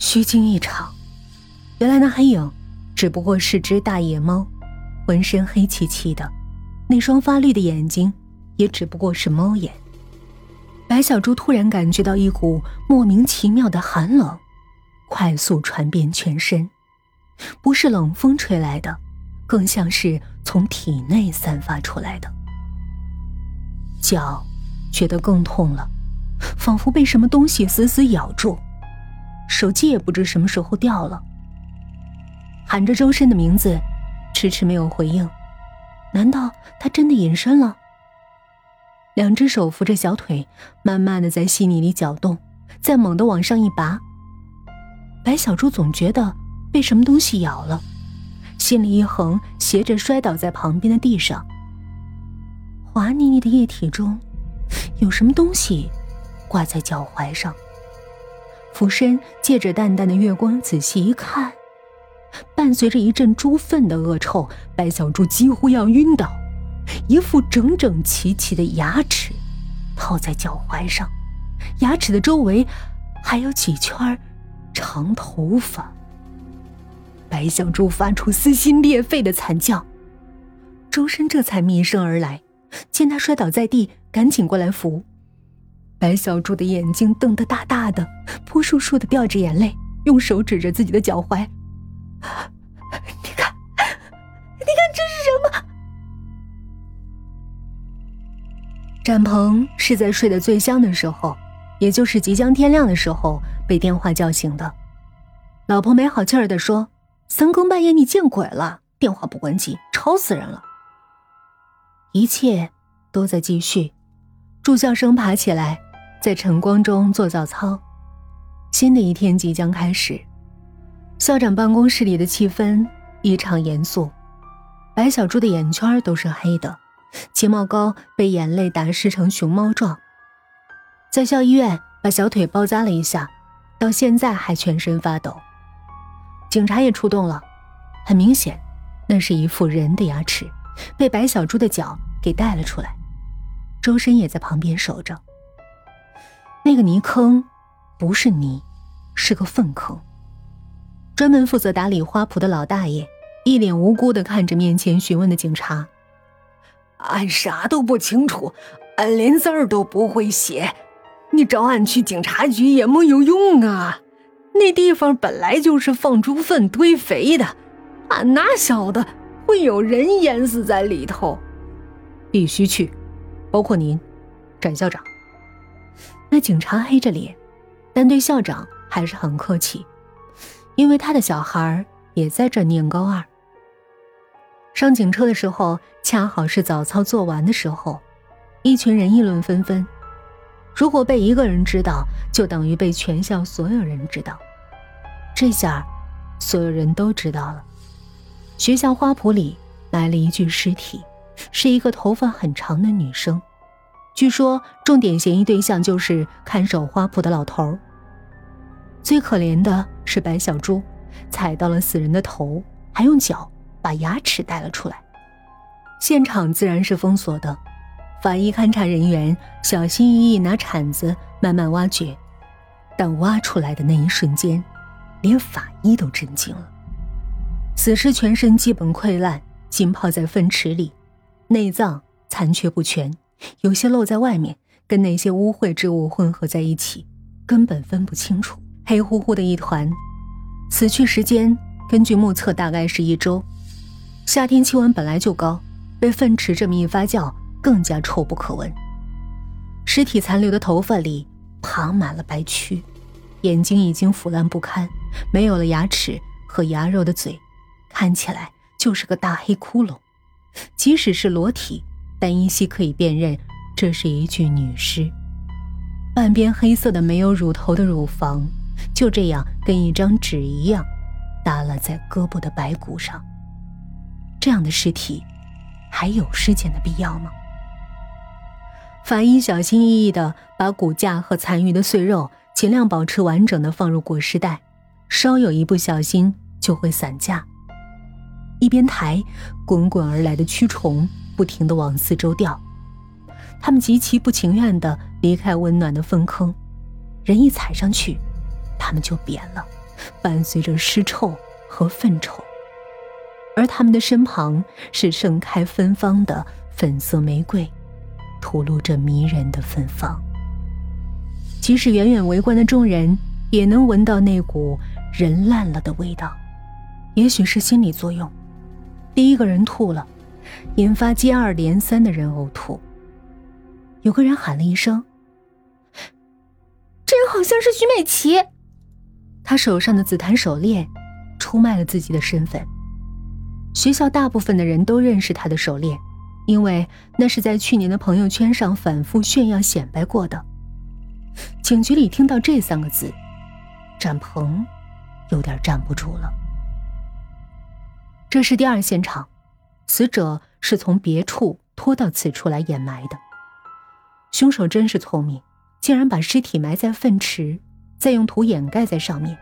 虚惊一场。原来那黑影只不过是只大野猫，浑身黑漆漆的，那双发绿的眼睛也只不过是猫眼。白小猪突然感觉到一股莫名其妙的寒冷，快速传遍全身，不是冷风吹来的，更像是从体内散发出来的。脚觉得更痛了，仿佛被什么东西死死咬住。手机也不知什么时候掉了，喊着周深的名字，迟迟没有回应。难道他真的隐身了？两只手扶着小腿，慢慢的在细泥里搅动，再猛地往上一拔。白小猪总觉得被什么东西咬了，心里一横，斜着摔倒在旁边的地上。滑腻腻的液体中，有什么东西挂在脚踝上。俯身借着淡淡的月光仔细一看，伴随着一阵猪粪的恶臭，白小猪几乎要晕倒。一副整整齐齐的牙齿，套在脚踝上，牙齿的周围还有几圈长头发。白小猪发出撕心裂肺的惨叫，周深这才逆身而来，见他摔倒在地，赶紧过来扶。白小猪的眼睛瞪得大大的，扑簌簌的掉着眼泪，用手指着自己的脚踝：“你看，你看这是什么？”展鹏是在睡得最香的时候，也就是即将天亮的时候被电话叫醒的。老婆没好气儿的说：“三更半夜你见鬼了，电话不关机，吵死人了。”一切都在继续。住校生爬起来，在晨光中做早操。新的一天即将开始。校长办公室里的气氛异常严肃，白小猪的眼圈都是黑的。睫毛膏被眼泪打湿成熊猫状，在校医院把小腿包扎了一下，到现在还全身发抖。警察也出动了，很明显，那是一副人的牙齿，被白小猪的脚给带了出来。周深也在旁边守着。那个泥坑，不是泥，是个粪坑。专门负责打理花圃的老大爷一脸无辜地看着面前询问的警察。俺啥都不清楚，俺连字儿都不会写，你找俺去警察局也没有用啊！那地方本来就是放猪粪堆肥的，俺哪晓得会有人淹死在里头？必须去，包括您，展校长。那警察黑着脸，但对校长还是很客气，因为他的小孩也在这念高二。上警车的时候，恰好是早操做完的时候，一群人议论纷纷。如果被一个人知道，就等于被全校所有人知道。这下，所有人都知道了。学校花圃里来了一具尸体，是一个头发很长的女生。据说，重点嫌疑对象就是看守花圃的老头。最可怜的是白小猪，踩到了死人的头，还用脚。把牙齿带了出来，现场自然是封锁的。法医勘查人员小心翼翼拿铲子慢慢挖掘，但挖出来的那一瞬间，连法医都震惊了。死尸全身基本溃烂，浸泡在粪池里，内脏残缺不全，有些露在外面，跟那些污秽之物混合在一起，根本分不清楚，黑乎乎的一团。死去时间根据目测大概是一周。夏天气温本来就高，被粪池这么一发酵，更加臭不可闻。尸体残留的头发里爬满了白蛆，眼睛已经腐烂不堪，没有了牙齿和牙肉的嘴，看起来就是个大黑窟窿。即使是裸体，但依稀可以辨认这是一具女尸。半边黑色的没有乳头的乳房，就这样跟一张纸一样，耷拉在胳膊的白骨上。这样的尸体，还有尸检的必要吗？法医小心翼翼地把骨架和残余的碎肉尽量保持完整的放入裹尸袋，稍有一不小心就会散架。一边抬，滚滚而来的蛆虫不停地往四周掉，他们极其不情愿地离开温暖的粪坑，人一踩上去，他们就扁了，伴随着尸臭和粪臭，而他们的身旁是盛开芬芳的粉色玫瑰，吐露着迷人的芬芳。即使远远围观的众人也能闻到那股人烂了的味道。也许是心理作用，第一个人吐了，引发接二连三的人呕吐。有个人喊了一声：“这人好像是徐美琪。”他手上的紫檀手链出卖了自己的身份。学校大部分的人都认识他的手链，因为那是在去年的朋友圈上反复炫耀显摆过的。警局里听到这三个字，展鹏有点站不住了。这是第二现场，死者是从别处拖到此处来掩埋的。凶手真是聪明，竟然把尸体埋在粪池，再用土掩盖在上面，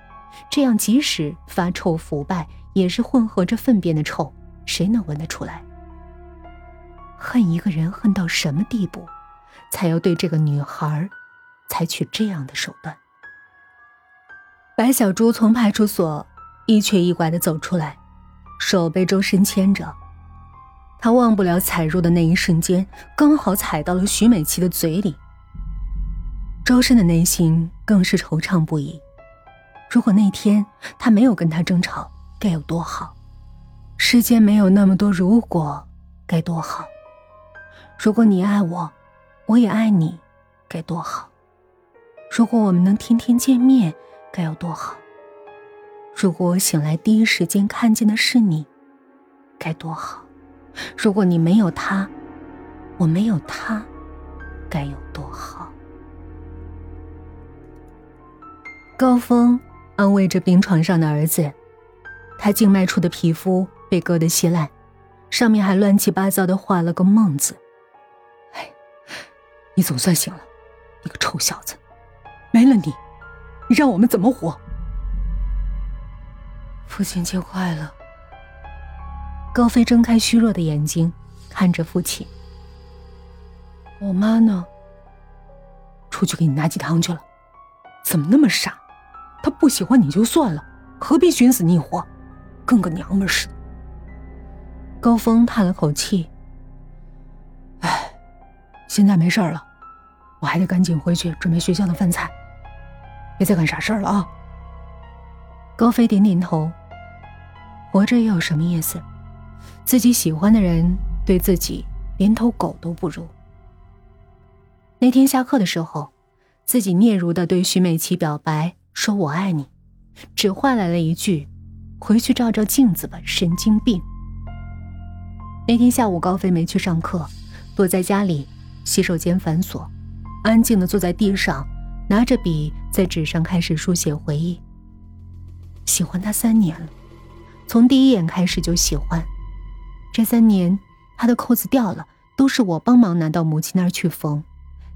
这样即使发臭腐败，也是混合着粪便的臭，谁能闻得出来？恨一个人恨到什么地步，才要对这个女孩采取这样的手段？白小珠从派出所一瘸一拐的走出来。手被周深牵着，他忘不了踩入的那一瞬间，刚好踩到了徐美琪的嘴里。周深的内心更是惆怅不已。如果那天他没有跟他争吵，该有多好！世间没有那么多如果，该多好！如果你爱我，我也爱你，该多好！如果我们能天天见面，该有多好！如果我醒来第一时间看见的是你，该多好！如果你没有他，我没有他，该有多好！高峰安慰着病床上的儿子，他静脉处的皮肤被割得稀烂，上面还乱七八糟的画了个梦字。哎，你总算醒了，你个臭小子！没了你，你让我们怎么活？父亲节快乐。高飞睁开虚弱的眼睛，看着父亲。我妈呢？出去给你拿鸡汤去了。怎么那么傻？她不喜欢你就算了，何必寻死觅活，跟个娘们似的？高峰叹了口气。唉，现在没事了，我还得赶紧回去准备学校的饭菜，别再干傻事了啊。高飞点点头。活着又有什么意思？自己喜欢的人对自己连头狗都不如。那天下课的时候，自己嗫嚅的对徐美琪表白，说我爱你，只换来了一句：“回去照照镜子吧，神经病。”那天下午，高飞没去上课，躲在家里，洗手间反锁，安静的坐在地上，拿着笔在纸上开始书写回忆。喜欢他三年了。从第一眼开始就喜欢，这三年他的扣子掉了，都是我帮忙拿到母亲那儿去缝，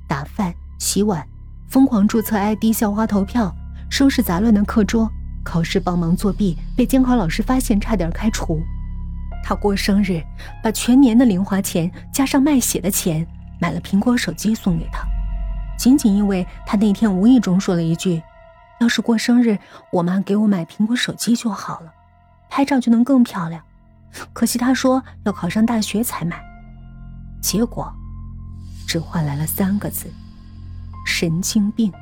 打饭、洗碗，疯狂注册 ID、校花投票，收拾杂乱的课桌，考试帮忙作弊，被监考老师发现差点开除。他过生日，把全年的零花钱加上卖血的钱买了苹果手机送给他，仅仅因为他那天无意中说了一句：“要是过生日，我妈给我买苹果手机就好了。”拍照就能更漂亮，可惜他说要考上大学才买，结果只换来了三个字：神经病。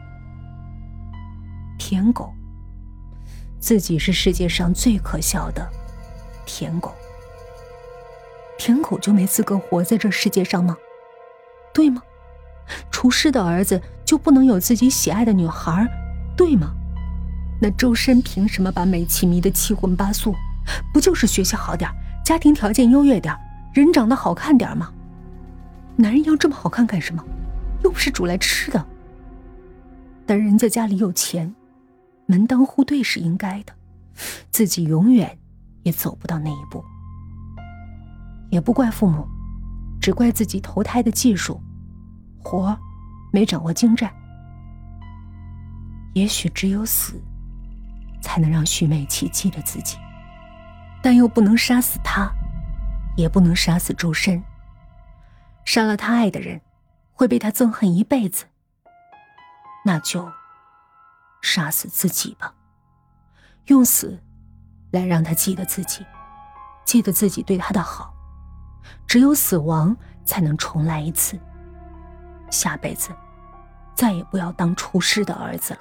舔狗，自己是世界上最可笑的舔狗。舔狗就没资格活在这世界上吗？对吗？厨师的儿子就不能有自己喜爱的女孩？对吗？那周深凭什么把美琪迷得七荤八素？不就是学习好点家庭条件优越点人长得好看点吗？男人要这么好看干什么？又不是煮来吃的。但人家家里有钱，门当户对是应该的，自己永远也走不到那一步。也不怪父母，只怪自己投胎的技术，活没掌握精湛。也许只有死。才能让徐美琪记得自己，但又不能杀死他，也不能杀死周深。杀了他爱的人，会被他憎恨一辈子。那就杀死自己吧。用死来让他记得自己，记得自己对他的好。只有死亡才能重来一次。下辈子，再也不要当厨师的儿子了。